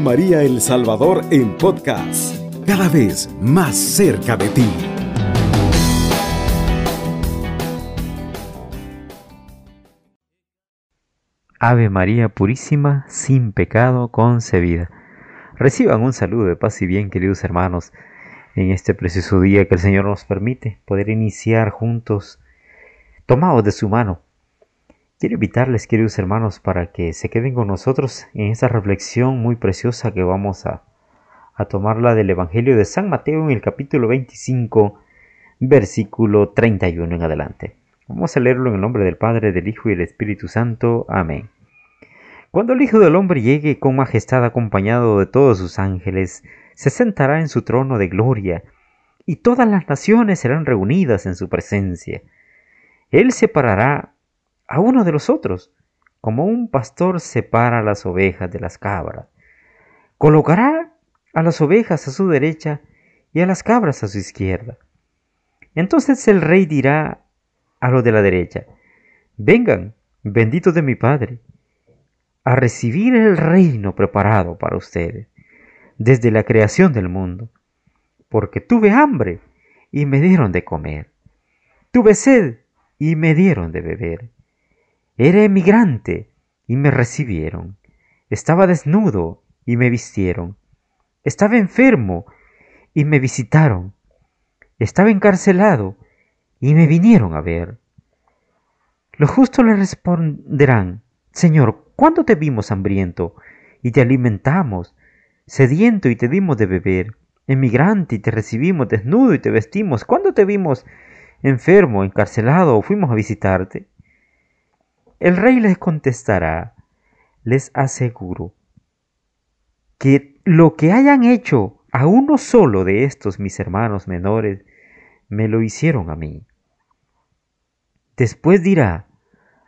María El Salvador en podcast, cada vez más cerca de ti. Ave María Purísima, sin pecado concebida. Reciban un saludo de paz y bien, queridos hermanos, en este precioso día que el Señor nos permite poder iniciar juntos, tomados de su mano. Quiero invitarles, queridos hermanos, para que se queden con nosotros en esta reflexión muy preciosa que vamos a, a tomarla del Evangelio de San Mateo en el capítulo 25, versículo 31 en adelante. Vamos a leerlo en el nombre del Padre, del Hijo y del Espíritu Santo. Amén. Cuando el Hijo del Hombre llegue con majestad acompañado de todos sus ángeles, se sentará en su trono de gloria, y todas las naciones serán reunidas en su presencia. Él separará a uno de los otros, como un pastor separa las ovejas de las cabras. Colocará a las ovejas a su derecha y a las cabras a su izquierda. Entonces el rey dirá a los de la derecha, vengan, benditos de mi Padre, a recibir el reino preparado para ustedes desde la creación del mundo, porque tuve hambre y me dieron de comer, tuve sed y me dieron de beber, era emigrante y me recibieron, estaba desnudo y me vistieron, estaba enfermo y me visitaron, estaba encarcelado y me vinieron a ver. Los justos le responderán, Señor, ¿cuándo te vimos hambriento y te alimentamos, sediento y te dimos de beber, emigrante y te recibimos, desnudo y te vestimos? ¿Cuándo te vimos enfermo, encarcelado o fuimos a visitarte? El rey les contestará, les aseguro, que lo que hayan hecho a uno solo de estos mis hermanos menores, me lo hicieron a mí. Después dirá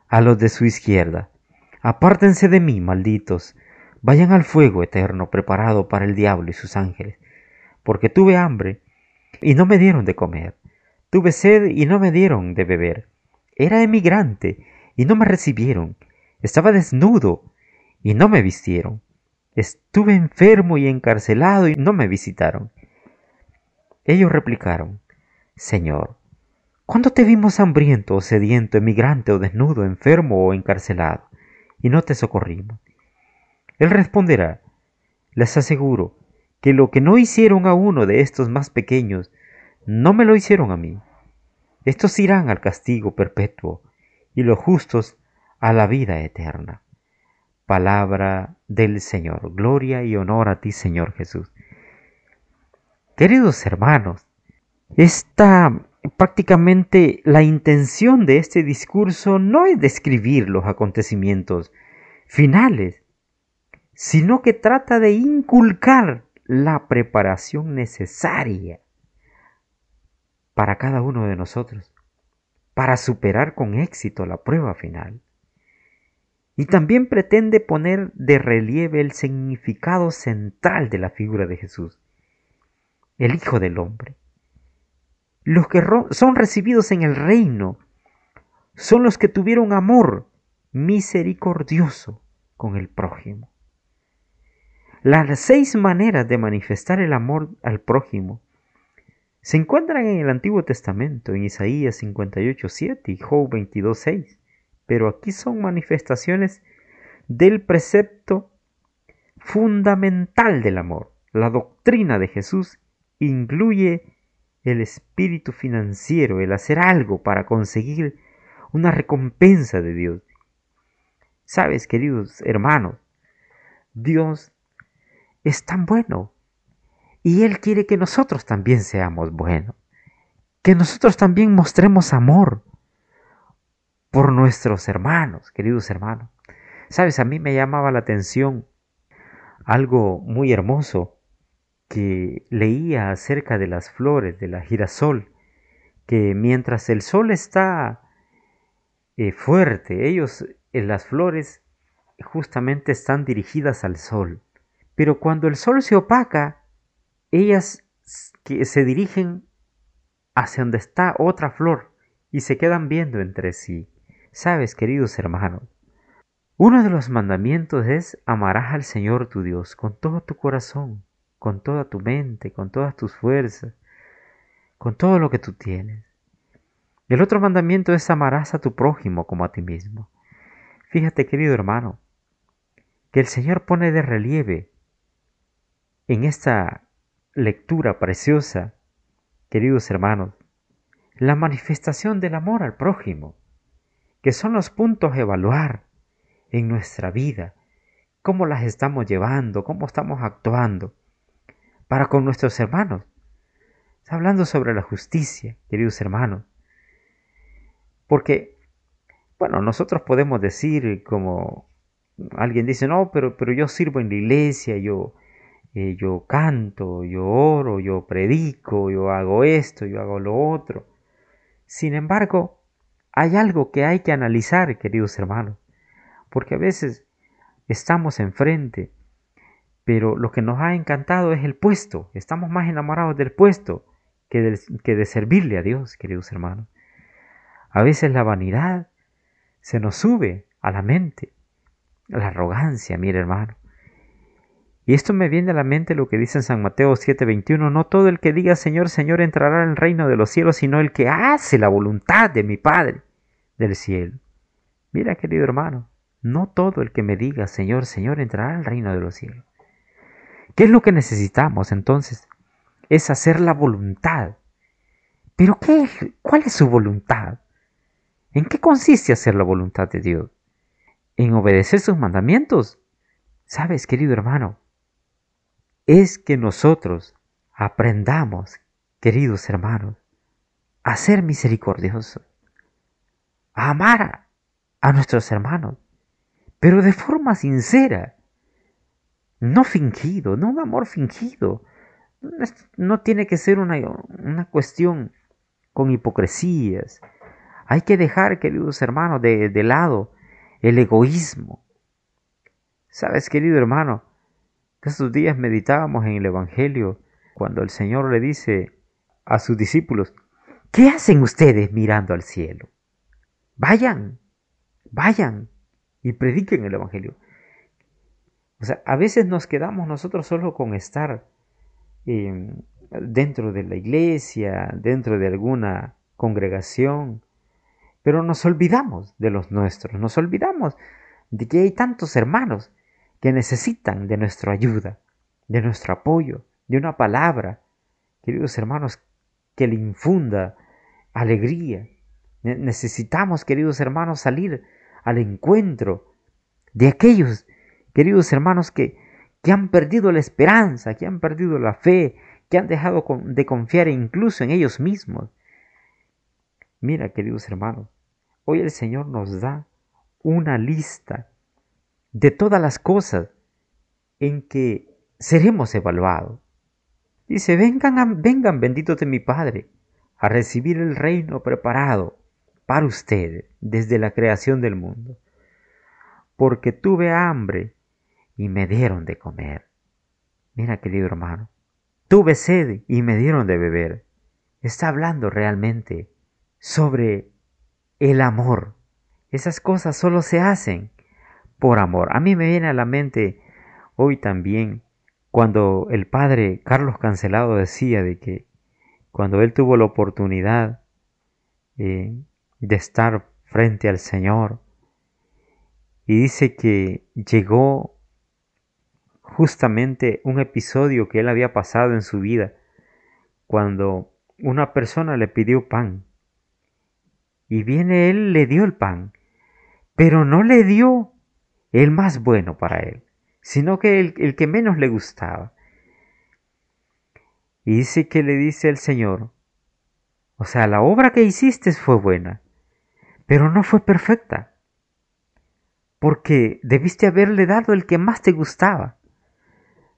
a los de su izquierda, apártense de mí, malditos, vayan al fuego eterno preparado para el diablo y sus ángeles, porque tuve hambre y no me dieron de comer, tuve sed y no me dieron de beber, era emigrante y no me recibieron, estaba desnudo y no me vistieron, estuve enfermo y encarcelado y no me visitaron. Ellos replicaron, Señor, ¿cuándo te vimos hambriento o sediento, emigrante o desnudo, enfermo o encarcelado, y no te socorrimos? Él responderá, les aseguro que lo que no hicieron a uno de estos más pequeños, no me lo hicieron a mí. Estos irán al castigo perpetuo y los justos a la vida eterna. Palabra del Señor. Gloria y honor a ti, Señor Jesús. Queridos hermanos, esta prácticamente la intención de este discurso no es describir los acontecimientos finales, sino que trata de inculcar la preparación necesaria para cada uno de nosotros, para superar con éxito la prueba final. Y también pretende poner de relieve el significado central de la figura de Jesús, el Hijo del Hombre los que son recibidos en el reino son los que tuvieron amor misericordioso con el prójimo. Las seis maneras de manifestar el amor al prójimo se encuentran en el Antiguo Testamento, en Isaías 58.7 y Job 22.6, pero aquí son manifestaciones del precepto fundamental del amor. La doctrina de Jesús incluye el espíritu financiero, el hacer algo para conseguir una recompensa de Dios. Sabes, queridos hermanos, Dios es tan bueno y Él quiere que nosotros también seamos buenos, que nosotros también mostremos amor por nuestros hermanos, queridos hermanos. Sabes, a mí me llamaba la atención algo muy hermoso que leía acerca de las flores de la girasol, que mientras el sol está eh, fuerte, ellos, en las flores, justamente están dirigidas al sol. Pero cuando el sol se opaca, ellas que se dirigen hacia donde está otra flor y se quedan viendo entre sí. Sabes, queridos hermanos, Uno de los mandamientos es amarás al Señor tu Dios con todo tu corazón, con toda tu mente, con todas tus fuerzas, con todo lo que tú tienes. El otro mandamiento es amarás a tu prójimo como a ti mismo. Fíjate, querido hermano, que el Señor pone de relieve en esta lectura preciosa, queridos hermanos, la manifestación del amor al prójimo, que son los puntos a evaluar en nuestra vida, cómo las estamos llevando, cómo estamos actuando para con nuestros hermanos. Está hablando sobre la justicia, queridos hermanos. Porque, bueno, nosotros podemos decir como alguien dice, no, pero, pero yo sirvo en la iglesia, yo, eh, yo canto, yo oro, yo predico, yo hago esto, yo hago lo otro. Sin embargo, hay algo que hay que analizar, queridos hermanos, porque a veces estamos enfrente, pero lo que nos ha encantado es el puesto, estamos más enamorados del puesto que de, que de servirle a Dios, queridos hermanos. A veces la vanidad se nos sube a la mente, la arrogancia, mire hermano. Y esto me viene a la mente lo que dice en San Mateo 7:21, no todo el que diga Señor, Señor entrará en el reino de los cielos, sino el que hace la voluntad de mi Padre del cielo. Mira, querido hermano, no todo el que me diga Señor, Señor entrará en el reino de los cielos. ¿Qué es lo que necesitamos entonces? Es hacer la voluntad. Pero ¿qué, ¿cuál es su voluntad? ¿En qué consiste hacer la voluntad de Dios? ¿En obedecer sus mandamientos? Sabes, querido hermano, es que nosotros aprendamos, queridos hermanos, a ser misericordiosos, a amar a, nuestros hermanos, pero de forma sincera, no fingido, no un amor fingido. No tiene que ser una, una cuestión con hipocresías. Hay que dejar, queridos hermanos, de, de lado el egoísmo. Sabes, querido hermano, estos días meditábamos en el Evangelio cuando el Señor le dice a sus discípulos, ¿qué hacen ustedes mirando al cielo? Vayan, vayan y prediquen el Evangelio. O sea, a veces nos quedamos nosotros solo con estar em, dentro de la iglesia, dentro de alguna congregación, pero nos olvidamos de los nuestros, nos olvidamos de que hay tantos hermanos que necesitan de nuestra ayuda, de nuestro apoyo, de una palabra, queridos hermanos, que le infunda alegría. Necesitamos, queridos hermanos, salir al encuentro de aquellos, queridos hermanos, que, que han perdido la esperanza, que han perdido la fe, que han dejado de confiar incluso en ellos mismos. Mira, queridos hermanos, hoy el Señor nos da una lista de todas las cosas en que seremos evaluados. Dice, vengan, vengan benditos de mi Padre, a recibir el reino preparado para ustedes desde la creación del mundo. Porque tuve hambre y me dieron de comer. Mira, querido hermano, tuve sed y me dieron de beber. Está hablando realmente sobre el amor. Esas cosas solo se hacen por amor. A mí me viene a la mente hoy también cuando el padre Carlos Cancelado decía de que cuando él tuvo la oportunidad eh, de estar frente al Señor y dice que llegó justamente un episodio que él había pasado en su vida cuando una persona le pidió pan y viene él le dio el pan pero no le dio el más bueno para él, sino que el, el que menos le gustaba. Y dice que le dice el Señor, o sea, la obra que hiciste fue buena, pero no fue perfecta, porque debiste haberle dado el que más te gustaba.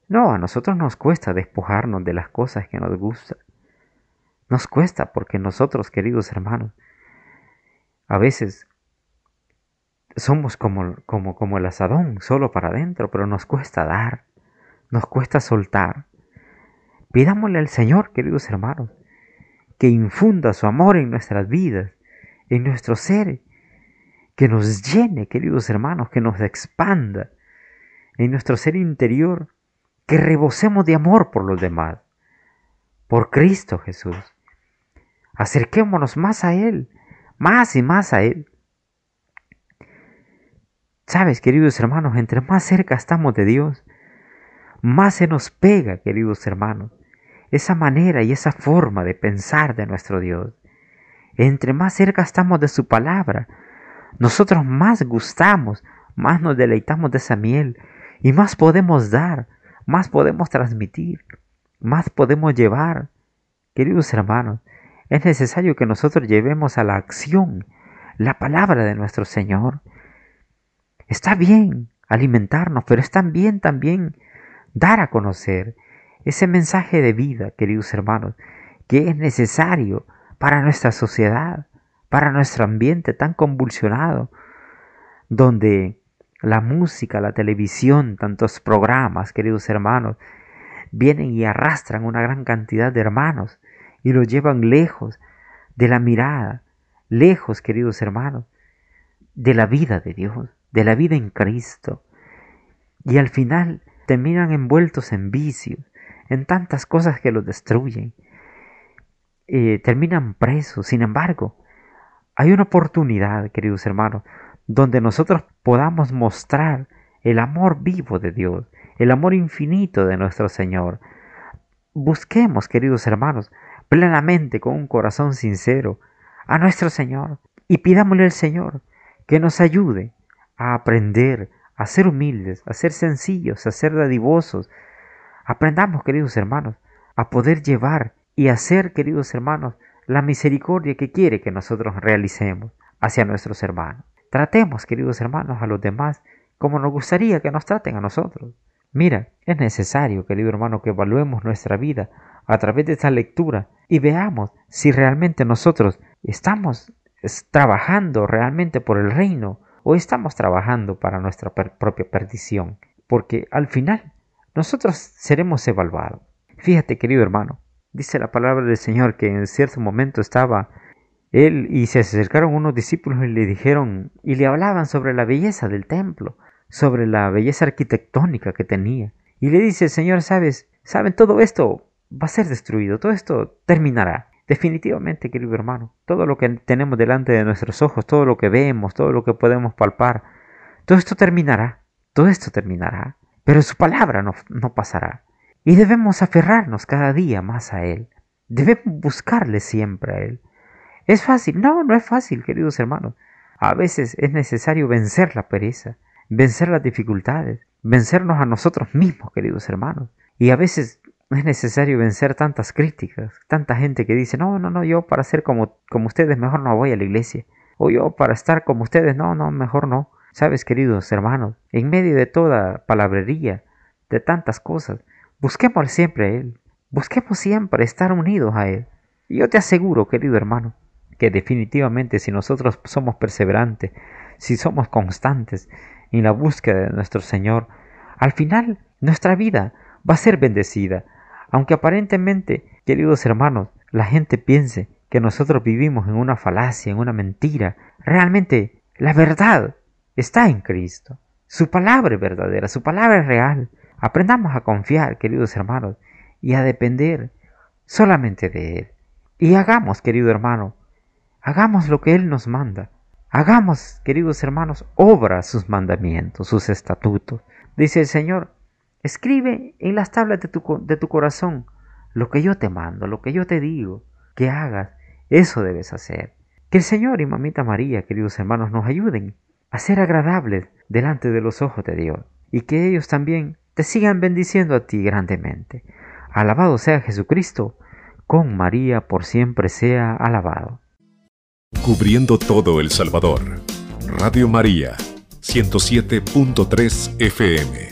No, a nosotros nos cuesta despojarnos de las cosas que nos gustan. Nos cuesta porque nosotros, queridos hermanos, a veces somos como, como, como el asadón, solo para adentro, pero nos cuesta dar, nos cuesta soltar. Pidámosle al Señor, queridos hermanos, que infunda su amor en nuestras vidas, en nuestro ser, que nos llene, queridos hermanos, que nos expanda en nuestro ser interior, que rebosemos de amor por los demás, por Cristo Jesús. Acerquémonos más a Él, más y más a Él. Sabes, queridos hermanos, entre más cerca estamos de Dios, más se nos pega, queridos hermanos, esa manera y esa forma de pensar de nuestro Dios. Entre más cerca estamos de su palabra, nosotros más gustamos, más nos deleitamos de esa miel y más podemos dar, más podemos transmitir, más podemos llevar. Queridos hermanos, es necesario que nosotros llevemos a la acción la palabra de nuestro Señor. Está bien alimentarnos, pero es también también dar a conocer ese mensaje de vida, queridos hermanos, que es necesario para nuestra sociedad, para nuestro ambiente tan convulsionado, donde la música, la televisión, tantos programas, queridos hermanos, vienen y arrastran una gran cantidad de hermanos y los llevan lejos de la mirada, lejos, queridos hermanos, de la vida de Dios, de la vida en Cristo. Y al final terminan envueltos en vicios, en tantas cosas que los destruyen. Eh, terminan presos. Sin embargo, hay una oportunidad, queridos hermanos, donde nosotros podamos mostrar el amor vivo de Dios, el amor infinito de nuestro Señor. Busquemos, queridos hermanos, plenamente con un corazón sincero a nuestro Señor y pidámosle al Señor que nos ayude a aprender a ser humildes, a ser sencillos, a ser dadivosos. Aprendamos, queridos hermanos, a poder llevar y hacer, queridos hermanos, la misericordia que quiere que nosotros realicemos hacia nuestros hermanos. Tratemos, queridos hermanos, a los demás como nos gustaría que nos traten a nosotros. Mira, es necesario, querido hermano, que evaluemos nuestra vida a través de esta lectura y veamos si realmente nosotros estamos trabajando realmente por el reino o estamos trabajando para nuestra propia perdición. Porque al final nosotros seremos evaluados. Fíjate, querido hermano, dice la palabra del Señor que en cierto momento estaba él y se acercaron unos discípulos y le dijeron y le hablaban sobre la belleza del templo, sobre la belleza arquitectónica que tenía. Y le dice, Señor, sabes, saben, todo esto va a ser destruido, todo esto terminará. Definitivamente, querido hermano, todo lo que tenemos delante de nuestros ojos, todo lo que vemos, todo lo que podemos palpar, todo esto terminará, todo esto terminará, pero su palabra no, no pasará. Y debemos aferrarnos cada día más a Él. Debemos buscarle siempre a Él. ¿Es fácil? No, no es fácil, queridos hermanos. A veces es necesario vencer la pereza, vencer las dificultades, vencernos a nosotros mismos, queridos hermanos. Y a veces es necesario vencer tantas críticas, tanta gente que dice, no, no, no, yo para ser como, como ustedes mejor no voy a la iglesia. O yo para estar como ustedes, no, no, mejor no. Sabes, queridos hermanos, en medio de toda palabrería, de tantas cosas, busquemos siempre a Él. Busquemos siempre estar unidos a Él. Y yo te aseguro, querido hermano, que definitivamente si nosotros somos perseverantes, si somos constantes en la búsqueda de nuestro Señor, al final nuestra vida va a ser bendecida. Aunque aparentemente, queridos hermanos, la gente piense que nosotros vivimos en una falacia, en una mentira, realmente la verdad está en Cristo. Su palabra es verdadera, su palabra es real. Aprendamos a confiar, queridos hermanos, y a depender solamente de Él. Y hagamos, querido hermano, Hagamos lo que Él nos manda. Hagamos, queridos hermanos, obra sus mandamientos, sus estatutos. Dice el Señor, escribe en las tablas de tu, de tu corazón lo que yo te mando, lo que yo te digo, que hagas, eso debes hacer. Que el Señor y Mamita María, queridos hermanos, nos ayuden a ser agradables delante de los ojos de Dios y que ellos también te sigan bendiciendo a ti grandemente. Alabado sea Jesucristo, con María por siempre sea alabado. Cubriendo todo El Salvador. Radio María, 107.3 FM.